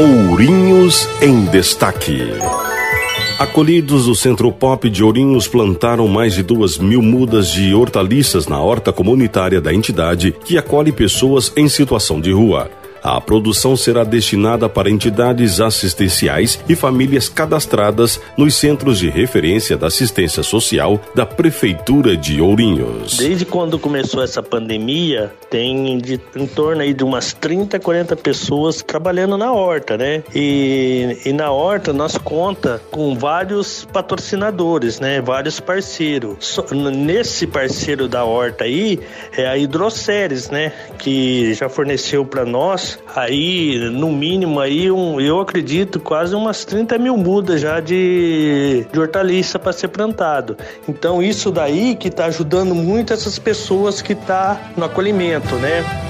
Ourinhos em Destaque. Acolhidos do Centro Pop de Ourinhos plantaram mais de duas mil mudas de hortaliças na horta comunitária da entidade que acolhe pessoas em situação de rua. A produção será destinada para entidades assistenciais e famílias cadastradas nos centros de referência da assistência social da Prefeitura de Ourinhos. Desde quando começou essa pandemia, tem de, em torno aí de umas 30, 40 pessoas trabalhando na horta, né? E, e na horta nós conta com vários patrocinadores, né? Vários parceiros. So, nesse parceiro da horta aí é a Hidroceres, né? Que já forneceu para nós aí, no mínimo, aí um, eu acredito, quase umas 30 mil mudas já de, de hortaliça para ser plantado. Então, isso daí que está ajudando muito essas pessoas que tá no acolhimento, né?